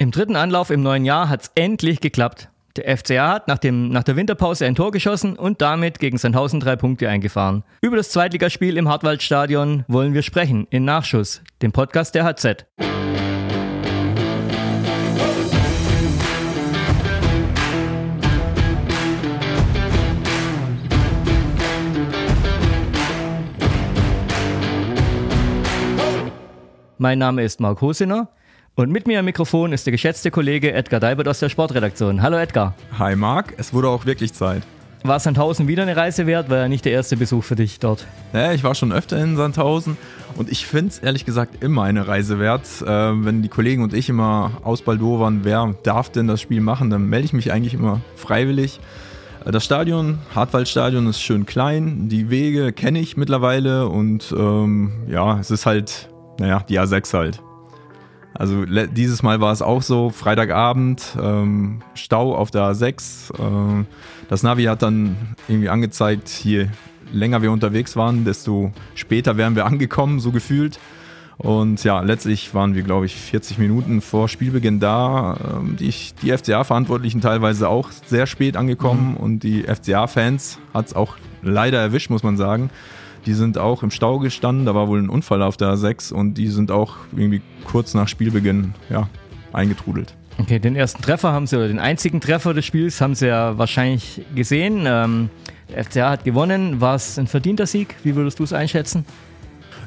Im dritten Anlauf im neuen Jahr hat es endlich geklappt. Der FCA hat nach, dem, nach der Winterpause ein Tor geschossen und damit gegen Sandhausen drei Punkte eingefahren. Über das Zweitligaspiel im Hartwaldstadion wollen wir sprechen, in Nachschuss, dem Podcast der HZ. Mein Name ist Marc Hosiner und mit mir am Mikrofon ist der geschätzte Kollege Edgar Deibert aus der Sportredaktion. Hallo Edgar. Hi Marc, es wurde auch wirklich Zeit. War Sandhausen wieder eine Reise wert? War ja nicht der erste Besuch für dich dort. Ja, ich war schon öfter in Sandhausen und ich finde es ehrlich gesagt immer eine Reise wert. Äh, wenn die Kollegen und ich immer ausbaldowern, wer darf denn das Spiel machen, dann melde ich mich eigentlich immer freiwillig. Äh, das Stadion, Hartwaldstadion, ist schön klein. Die Wege kenne ich mittlerweile und ähm, ja, es ist halt, naja, die A6 halt. Also dieses Mal war es auch so, Freitagabend, ähm, Stau auf der A6. Äh, das Navi hat dann irgendwie angezeigt, je länger wir unterwegs waren, desto später wären wir angekommen, so gefühlt. Und ja, letztlich waren wir, glaube ich, 40 Minuten vor Spielbeginn da. Ähm, die, die FCA-Verantwortlichen teilweise auch sehr spät angekommen mhm. und die FCA-Fans hat es auch leider erwischt, muss man sagen. Die sind auch im Stau gestanden, da war wohl ein Unfall auf der A6 und die sind auch irgendwie kurz nach Spielbeginn ja, eingetrudelt. Okay, den ersten Treffer haben sie, oder den einzigen Treffer des Spiels haben sie ja wahrscheinlich gesehen. Ähm, der FCA hat gewonnen. War es ein verdienter Sieg? Wie würdest du es einschätzen?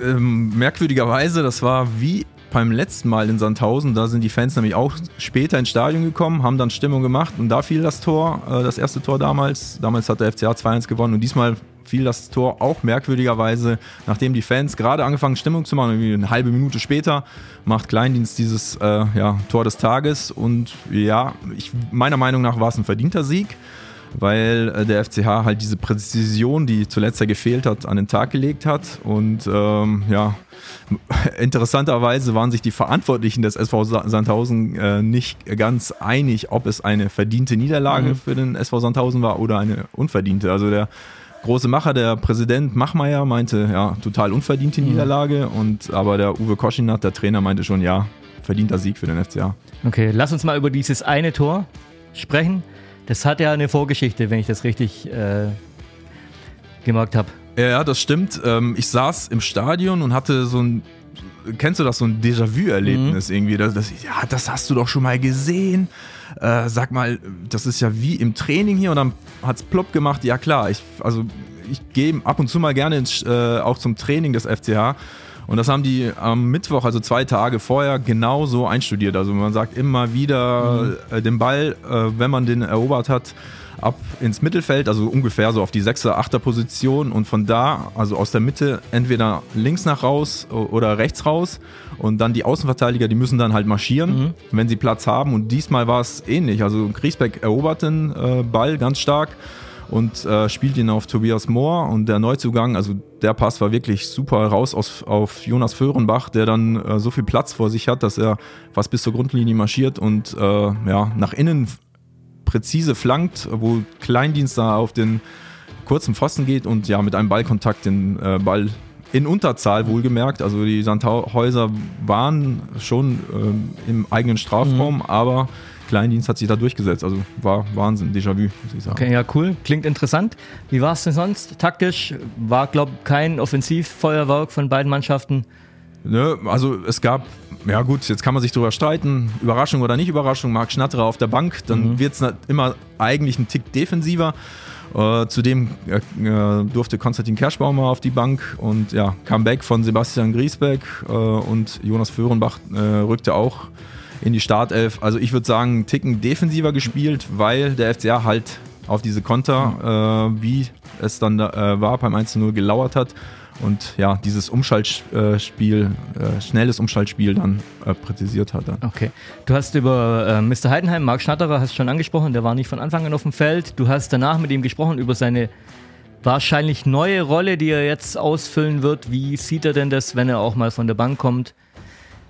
Ähm, merkwürdigerweise, das war wie beim letzten Mal in Sandhausen, da sind die Fans nämlich auch später ins Stadion gekommen, haben dann Stimmung gemacht und da fiel das Tor, äh, das erste Tor damals. Damals hat der FCA 2-1 gewonnen und diesmal fiel das Tor auch merkwürdigerweise, nachdem die Fans gerade angefangen Stimmung zu machen, irgendwie eine halbe Minute später macht Kleindienst dieses äh, ja, Tor des Tages und ja, ich, meiner Meinung nach war es ein verdienter Sieg weil äh, der FCH halt diese Präzision, die zuletzt ja gefehlt hat, an den Tag gelegt hat. Und ähm, ja, interessanterweise waren sich die Verantwortlichen des SV Sandhausen äh, nicht ganz einig, ob es eine verdiente Niederlage mhm. für den SV Sandhausen war oder eine unverdiente. Also der große Macher, der Präsident Machmeier, meinte, ja, total unverdiente mhm. Niederlage. Und aber der Uwe Koschinat, der Trainer, meinte schon, ja, verdienter Sieg für den FCA. Okay, lass uns mal über dieses eine Tor sprechen. Das hat ja eine Vorgeschichte, wenn ich das richtig äh, gemerkt habe. Ja, das stimmt. Ähm, ich saß im Stadion und hatte so ein kennst du das, so ein Déjà-vu-Erlebnis mhm. irgendwie? Das, das, ja, das hast du doch schon mal gesehen. Äh, sag mal, das ist ja wie im Training hier und dann hat es plopp gemacht. Ja klar, ich, also ich gehe ab und zu mal gerne ins, äh, auch zum Training des FCH. Und das haben die am Mittwoch, also zwei Tage vorher, genau so einstudiert. Also man sagt immer wieder mhm. äh, den Ball, äh, wenn man den erobert hat, ab ins Mittelfeld, also ungefähr so auf die 6er, 8er Position und von da, also aus der Mitte, entweder links nach raus oder rechts raus und dann die Außenverteidiger, die müssen dann halt marschieren, mhm. wenn sie Platz haben und diesmal war es ähnlich, also Griesbeck erobert den äh, Ball ganz stark und äh, spielt ihn auf Tobias Mohr und der Neuzugang, also der Pass war wirklich super raus aus, auf Jonas Föhrenbach, der dann äh, so viel Platz vor sich hat, dass er fast bis zur Grundlinie marschiert und äh, ja, nach innen präzise flankt, wo Kleindienst da auf den kurzen Pfosten geht und ja mit einem Ballkontakt den äh, Ball in Unterzahl wohlgemerkt. Also die Sandhäuser waren schon ähm, im eigenen Strafraum, mhm. aber Kleindienst hat sich da durchgesetzt. Also war Wahnsinn, Déjà-vu, muss ich sagen. Okay, ja, cool. Klingt interessant. Wie war es denn sonst taktisch? War, glaube ich, kein Offensivfeuerwerk von beiden Mannschaften. Ne, also es gab, ja gut, jetzt kann man sich darüber streiten, Überraschung oder nicht Überraschung, Marc Schnatterer auf der Bank, dann mhm. wird es immer eigentlich ein Tick defensiver. Äh, zudem äh, äh, durfte Konstantin Kerschbaumer auf die Bank und ja, Comeback von Sebastian Griesbeck äh, und Jonas Föhrenbach äh, rückte auch in die Startelf. Also ich würde sagen, einen Ticken defensiver gespielt, weil der FCA halt auf diese Konter, mhm. wie es dann war beim 1-0 gelauert hat und ja, dieses Umschaltspiel, äh, schnelles Umschaltspiel dann äh, präzisiert hat. Okay. Du hast über äh, Mr. Heidenheim, Marc Schnatterer, hast schon angesprochen, der war nicht von Anfang an auf dem Feld. Du hast danach mit ihm gesprochen über seine wahrscheinlich neue Rolle, die er jetzt ausfüllen wird. Wie sieht er denn das, wenn er auch mal von der Bank kommt?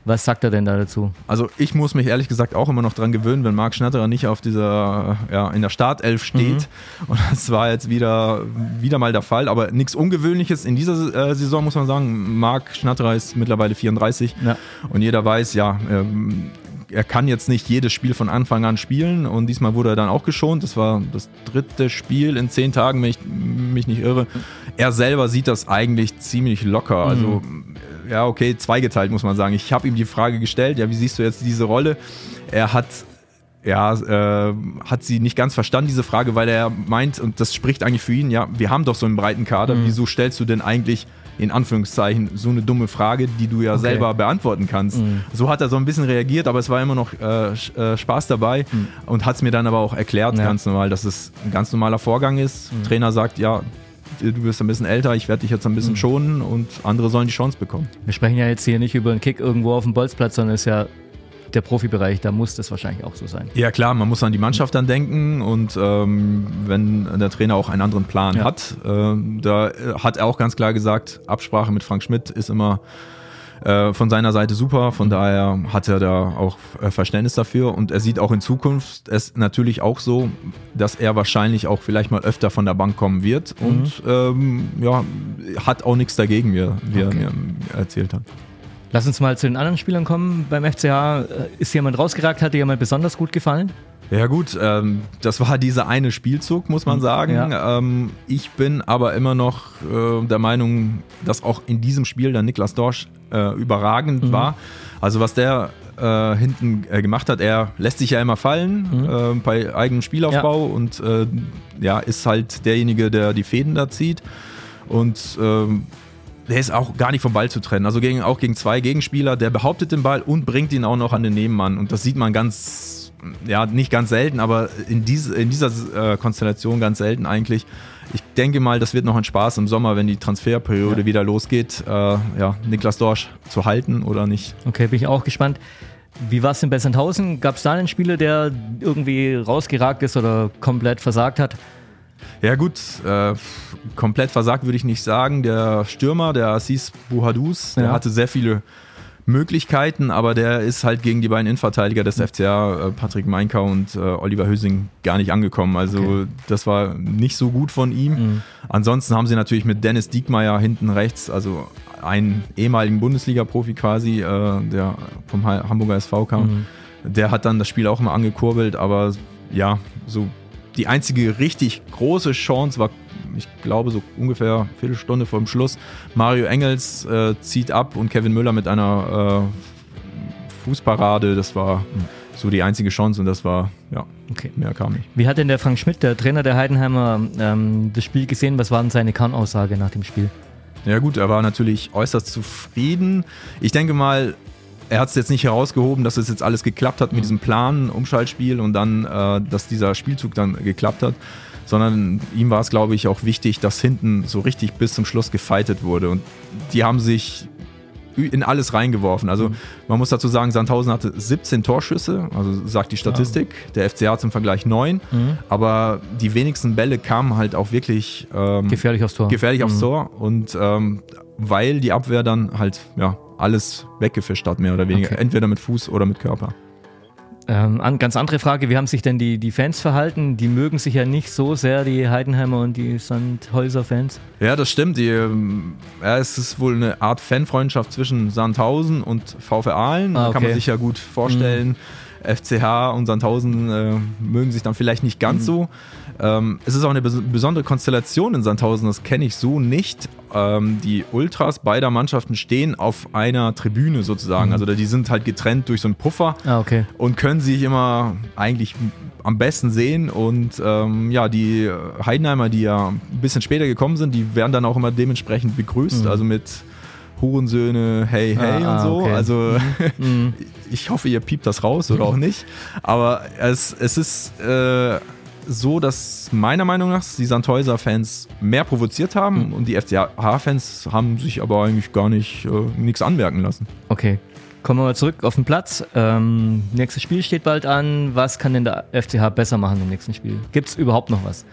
Was sagt er denn da dazu? Also ich muss mich ehrlich gesagt auch immer noch dran gewöhnen, wenn Marc Schnatterer nicht auf dieser, ja, in der Startelf steht. Mhm. Und das war jetzt wieder, wieder mal der Fall, aber nichts Ungewöhnliches in dieser äh, Saison, muss man sagen. Marc Schnatterer ist mittlerweile 34 ja. und jeder weiß, ja, ähm, er kann jetzt nicht jedes Spiel von Anfang an spielen und diesmal wurde er dann auch geschont. Das war das dritte Spiel in zehn Tagen, wenn ich mich nicht irre. Er selber sieht das eigentlich ziemlich locker. Mhm. Ja, okay, zweigeteilt muss man sagen. Ich habe ihm die Frage gestellt, ja, wie siehst du jetzt diese Rolle? Er hat ja, äh, hat sie nicht ganz verstanden, diese Frage, weil er meint, und das spricht eigentlich für ihn, ja, wir haben doch so einen breiten Kader, mhm. wieso stellst du denn eigentlich in Anführungszeichen so eine dumme Frage, die du ja okay. selber beantworten kannst. Mhm. So hat er so ein bisschen reagiert, aber es war immer noch äh, äh Spaß dabei mhm. und hat es mir dann aber auch erklärt, ja. ganz normal, dass es ein ganz normaler Vorgang ist. Mhm. Trainer sagt, ja, du bist ein bisschen älter, ich werde dich jetzt ein bisschen mhm. schonen und andere sollen die Chance bekommen. Wir sprechen ja jetzt hier nicht über einen Kick irgendwo auf dem Bolzplatz, sondern es ist ja der Profibereich, da muss das wahrscheinlich auch so sein. Ja klar, man muss an die Mannschaft dann denken und ähm, wenn der Trainer auch einen anderen Plan ja. hat, äh, da hat er auch ganz klar gesagt, Absprache mit Frank Schmidt ist immer äh, von seiner Seite super, von daher hat er da auch äh, Verständnis dafür und er sieht auch in Zukunft es natürlich auch so, dass er wahrscheinlich auch vielleicht mal öfter von der Bank kommen wird mhm. und ähm, ja, hat auch nichts dagegen, wie, wie okay. er mir erzählt hat. Lass uns mal zu den anderen Spielern kommen. Beim FCH äh, ist jemand rausgeragt, hat dir jemand besonders gut gefallen? Ja gut, ähm, das war dieser eine Spielzug, muss man sagen. Ja. Ähm, ich bin aber immer noch äh, der Meinung, dass auch in diesem Spiel der Niklas Dorsch äh, überragend mhm. war. Also was der äh, hinten äh, gemacht hat, er lässt sich ja immer fallen mhm. Äh, bei eigenem Spielaufbau ja. und äh, ja, ist halt derjenige, der die Fäden da zieht. Und ähm, der ist auch gar nicht vom Ball zu trennen. Also gegen, auch gegen zwei Gegenspieler, der behauptet den Ball und bringt ihn auch noch an den Nebenmann. Und das sieht man ganz, ja, nicht ganz selten, aber in, diese, in dieser äh, Konstellation ganz selten eigentlich. Ich denke mal, das wird noch ein Spaß im Sommer, wenn die Transferperiode ja. wieder losgeht, äh, ja, Niklas Dorsch zu halten oder nicht. Okay, bin ich auch gespannt. Wie war es in Bessenthausen? Gab es da einen Spieler, der irgendwie rausgeragt ist oder komplett versagt hat? Ja gut, äh, komplett versagt würde ich nicht sagen. Der Stürmer, der Assis Buhadus, der ja. hatte sehr viele Möglichkeiten, aber der ist halt gegen die beiden Innenverteidiger des FCA, äh, Patrick Meinkau und äh, Oliver Hösing, gar nicht angekommen. Also okay. das war nicht so gut von ihm. Mhm. Ansonsten haben sie natürlich mit Dennis Diekmeyer hinten rechts, also einen ehemaligen Bundesliga-Profi quasi, äh, der vom Hamburger SV kam. Mhm. Der hat dann das Spiel auch mal angekurbelt, aber ja, so die einzige richtig große Chance war, ich glaube, so ungefähr eine Viertelstunde vor dem Schluss. Mario Engels äh, zieht ab und Kevin Müller mit einer äh, Fußparade. Das war so die einzige Chance und das war, ja, okay. mehr kam nicht. Wie hat denn der Frank Schmidt, der Trainer der Heidenheimer, ähm, das Spiel gesehen? Was war denn seine Kernaussage nach dem Spiel? Ja gut, er war natürlich äußerst zufrieden. Ich denke mal, er hat es jetzt nicht herausgehoben, dass es jetzt alles geklappt hat mit mhm. diesem Plan, Umschaltspiel und dann, äh, dass dieser Spielzug dann geklappt hat, sondern ihm war es, glaube ich, auch wichtig, dass hinten so richtig bis zum Schluss gefightet wurde. Und die haben sich in alles reingeworfen. Also mhm. man muss dazu sagen, Sandhausen hatte 17 Torschüsse, also sagt die Statistik. Der FCA zum Vergleich 9. Mhm. Aber die wenigsten Bälle kamen halt auch wirklich ähm, gefährlich aufs Tor. Gefährlich mhm. aufs Tor. Und ähm, weil die Abwehr dann halt ja, alles weggefischt hat, mehr oder weniger. Okay. Entweder mit Fuß oder mit Körper. Ähm, an, ganz andere Frage, wie haben sich denn die, die Fans verhalten? Die mögen sich ja nicht so sehr, die Heidenheimer und die Sandhäuser-Fans. Ja, das stimmt. Die, ähm, ja, es ist wohl eine Art Fanfreundschaft zwischen Sandhausen und VfR Aalen. Ah, okay. Kann man sich ja gut vorstellen. Mhm. FCH und Sandhausen äh, mögen sich dann vielleicht nicht ganz mhm. so. Ähm, es ist auch eine bes besondere Konstellation in Sandhausen, das kenne ich so nicht. Ähm, die Ultras beider Mannschaften stehen auf einer Tribüne sozusagen. Mhm. Also die sind halt getrennt durch so einen Puffer ah, okay. und können sich immer eigentlich am besten sehen. Und ähm, ja, die Heidenheimer, die ja ein bisschen später gekommen sind, die werden dann auch immer dementsprechend begrüßt. Mhm. Also mit Hurensöhne, hey, hey ah, und so. Okay. Also mhm. ich hoffe, ihr piept das raus oder auch nicht. Aber es, es ist äh, so, dass meiner Meinung nach die Sandhäuser-Fans mehr provoziert haben mhm. und die FCH-Fans haben sich aber eigentlich gar nicht äh, nichts anmerken lassen. Okay. Kommen wir mal zurück auf den Platz. Ähm, nächstes Spiel steht bald an. Was kann denn der FCH besser machen im nächsten Spiel? Gibt es überhaupt noch was?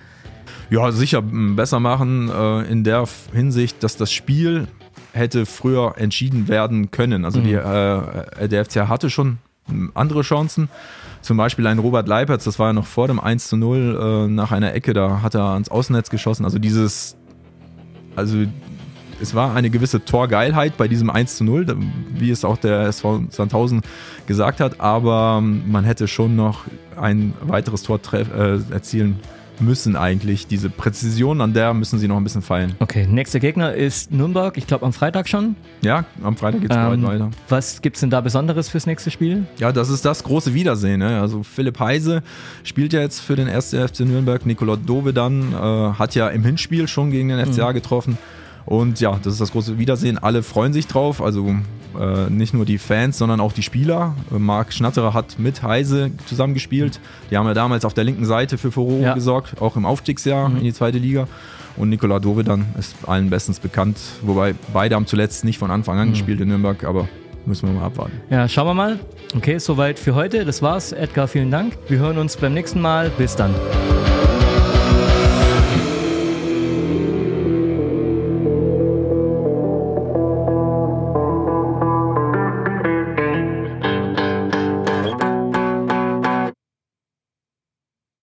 Ja, sicher besser machen äh, in der Hinsicht, dass das Spiel hätte früher entschieden werden können. Also mhm. die, äh, der FCH hatte schon andere Chancen. Zum Beispiel ein Robert Leipertz, das war ja noch vor dem 1 zu 0 äh, nach einer Ecke, da hat er ans Außennetz geschossen. Also dieses, also es war eine gewisse Torgeilheit bei diesem 1 zu 0, wie es auch der SV Sandhausen gesagt hat, aber man hätte schon noch ein weiteres Tor äh, erzielen müssen eigentlich. Diese Präzision, an der müssen sie noch ein bisschen feilen. Okay, nächster Gegner ist Nürnberg, ich glaube am Freitag schon. Ja, am Freitag geht es ähm, weiter. Was gibt es denn da Besonderes fürs nächste Spiel? Ja, das ist das große Wiedersehen. Ne? Also Philipp Heise spielt ja jetzt für den 1. FC Nürnberg. Nikola Dovedan äh, hat ja im Hinspiel schon gegen den FCA mhm. getroffen. Und ja, das ist das große Wiedersehen. Alle freuen sich drauf. Also äh, nicht nur die Fans, sondern auch die Spieler. Äh, Marc Schnatterer hat mit Heise zusammengespielt. Die haben ja damals auf der linken Seite für Furore ja. gesorgt, auch im Aufstiegsjahr mhm. in die zweite Liga. Und Nikola Dovedan ist allen bestens bekannt. Wobei beide haben zuletzt nicht von Anfang an mhm. gespielt in Nürnberg, aber müssen wir mal abwarten. Ja, schauen wir mal. Okay, soweit für heute. Das war's. Edgar, vielen Dank. Wir hören uns beim nächsten Mal. Bis dann.